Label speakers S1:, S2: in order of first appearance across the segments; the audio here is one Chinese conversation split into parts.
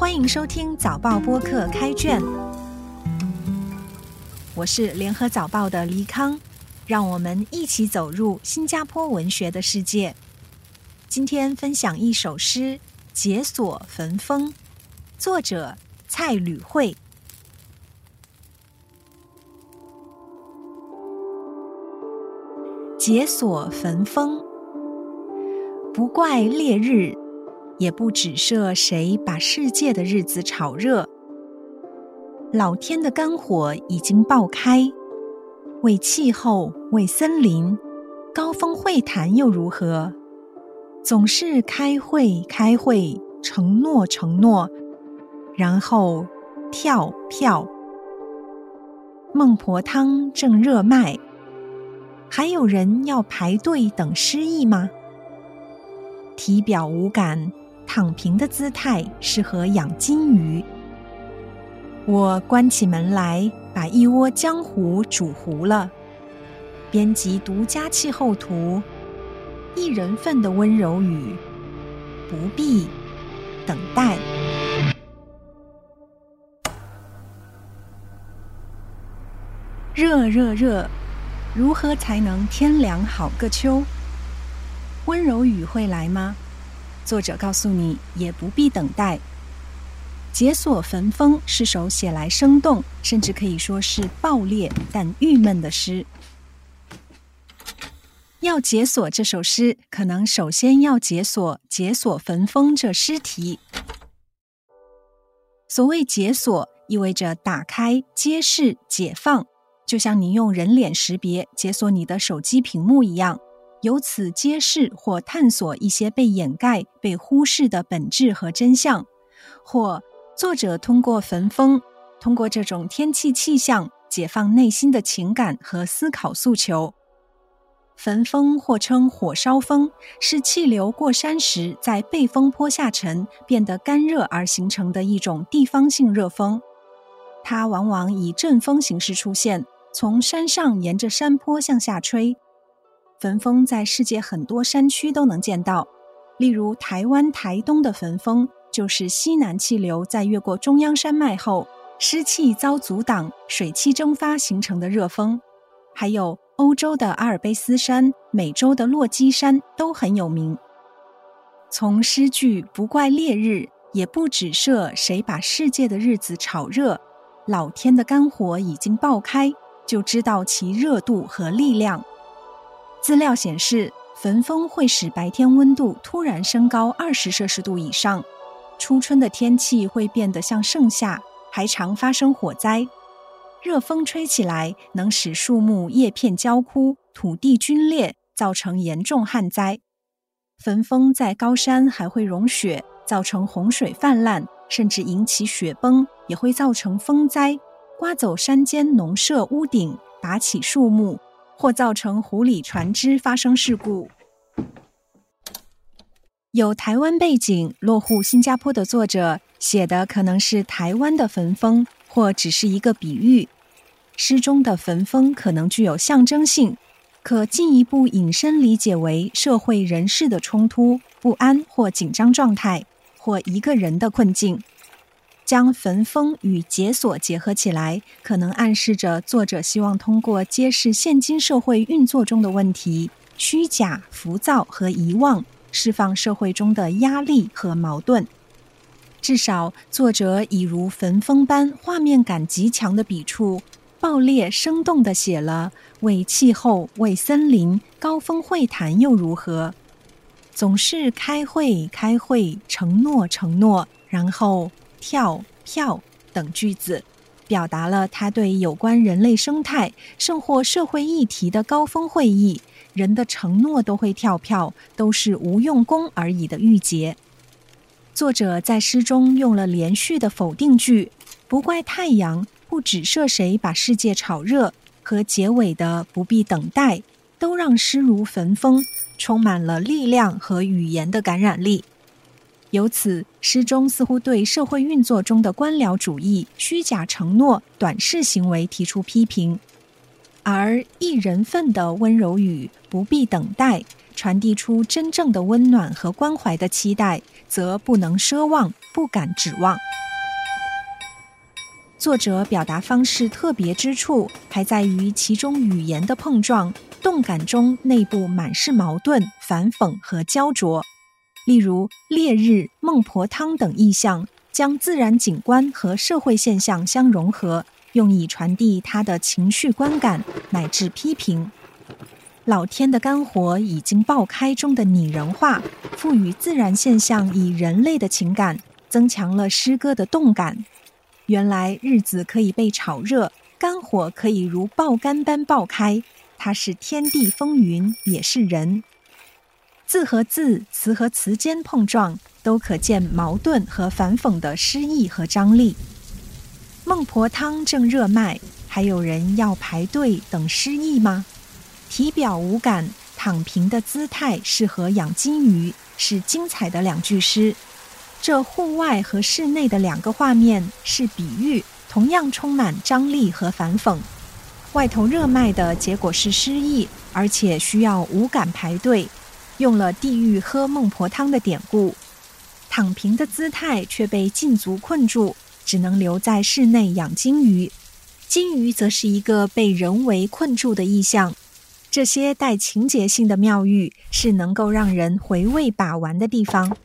S1: 欢迎收听早报播客开卷，我是联合早报的黎康，让我们一起走入新加坡文学的世界。今天分享一首诗《解锁焚风》，作者蔡吕慧。解锁焚风，不怪烈日。也不指涉谁把世界的日子炒热，老天的肝火已经爆开，为气候，为森林，高峰会谈又如何？总是开会，开会，承诺，承诺，然后跳票。孟婆汤正热卖，还有人要排队等失意吗？体表无感。躺平的姿态适合养金鱼。我关起门来，把一窝江湖煮糊了。编辑独家气候图，一人份的温柔雨，不必等待。热热热，如何才能天凉好个秋？温柔雨会来吗？作者告诉你，也不必等待。解锁焚风是首写来生动，甚至可以说是爆裂但郁闷的诗。要解锁这首诗，可能首先要解锁“解锁焚风”这诗题。所谓解锁，意味着打开、揭示、解放，就像你用人脸识别解锁你的手机屏幕一样。由此揭示或探索一些被掩盖、被忽视的本质和真相，或作者通过焚风，通过这种天气气象，解放内心的情感和思考诉求。焚风或称火烧风，是气流过山时在背风坡下沉，变得干热而形成的一种地方性热风。它往往以阵风形式出现，从山上沿着山坡向下吹。焚风在世界很多山区都能见到，例如台湾台东的焚风，就是西南气流在越过中央山脉后，湿气遭阻挡、水汽蒸发形成的热风。还有欧洲的阿尔卑斯山、美洲的落基山都很有名。从诗句“不怪烈日，也不指涉谁把世界的日子炒热，老天的肝火已经爆开”，就知道其热度和力量。资料显示，焚风会使白天温度突然升高二十摄氏度以上，初春的天气会变得像盛夏，还常发生火灾。热风吹起来，能使树木叶片焦枯、土地龟裂，造成严重旱灾。焚风在高山还会融雪，造成洪水泛滥，甚至引起雪崩，也会造成风灾，刮走山间农舍屋顶，拔起树木。或造成湖里船只发生事故。有台湾背景、落户新加坡的作者写的可能是台湾的焚风，或只是一个比喻。诗中的焚风可能具有象征性，可进一步引申理解为社会人士的冲突、不安或紧张状态，或一个人的困境。将焚风与解锁结合起来，可能暗示着作者希望通过揭示现今社会运作中的问题、虚假、浮躁和遗忘，释放社会中的压力和矛盾。至少，作者已如焚风般画面感极强的笔触，爆裂生动的写了“为气候，为森林，高峰会谈又如何？总是开会，开会，承诺，承诺，然后。”跳票等句子，表达了他对有关人类生态甚或社会议题的高峰会议，人的承诺都会跳票，都是无用功而已的郁结。作者在诗中用了连续的否定句，不怪太阳，不指涉谁把世界炒热，和结尾的不必等待，都让诗如焚风，充满了力量和语言的感染力。由此，诗中似乎对社会运作中的官僚主义、虚假承诺、短视行为提出批评；而一人份的温柔语不必等待，传递出真正的温暖和关怀的期待，则不能奢望，不敢指望。作者表达方式特别之处，还在于其中语言的碰撞，动感中内部满是矛盾、反讽和焦灼。例如“烈日”“孟婆汤”等意象，将自然景观和社会现象相融合，用以传递他的情绪观感乃至批评。老天的肝火已经爆开中的拟人化，赋予自然现象以人类的情感，增强了诗歌的动感。原来日子可以被炒热，肝火可以如爆肝般爆开。它是天地风云，也是人。字和字、词和词间碰撞，都可见矛盾和反讽的诗意和张力。孟婆汤正热卖，还有人要排队等诗意吗？体表无感，躺平的姿态适合养金鱼，是精彩的两句诗。这户外和室内的两个画面是比喻，同样充满张力和反讽。外头热卖的结果是失意，而且需要无感排队，用了地狱喝孟婆汤的典故。躺平的姿态却被禁足困住，只能留在室内养金鱼。金鱼则是一个被人为困住的意象。这些带情节性的妙喻是能够让人回味把玩的地方。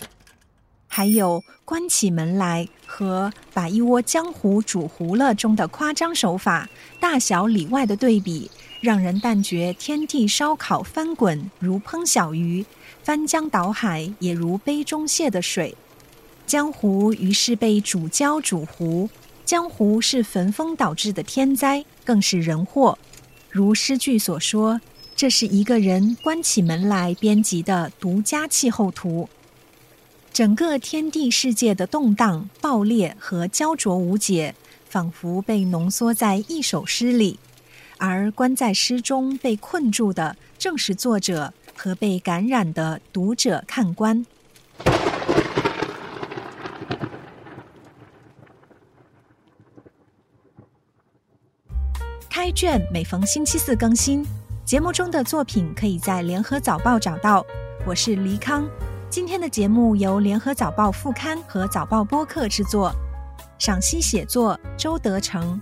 S1: 还有关起门来和把一窝江湖煮糊了中的夸张手法，大小里外的对比，让人但觉天地烧烤翻滚如烹小鱼，翻江倒海也如杯中泻的水。江湖于是被煮焦煮糊，江湖是焚风导致的天灾，更是人祸。如诗句所说，这是一个人关起门来编辑的独家气候图。整个天地世界的动荡、爆裂和焦灼无解，仿佛被浓缩在一首诗里，而关在诗中被困住的，正是作者和被感染的读者看官。开卷每逢星期四更新，节目中的作品可以在联合早报找到。我是黎康。今天的节目由联合早报副刊和早报播客制作，赏析写作周德成，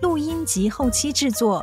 S1: 录音及后期制作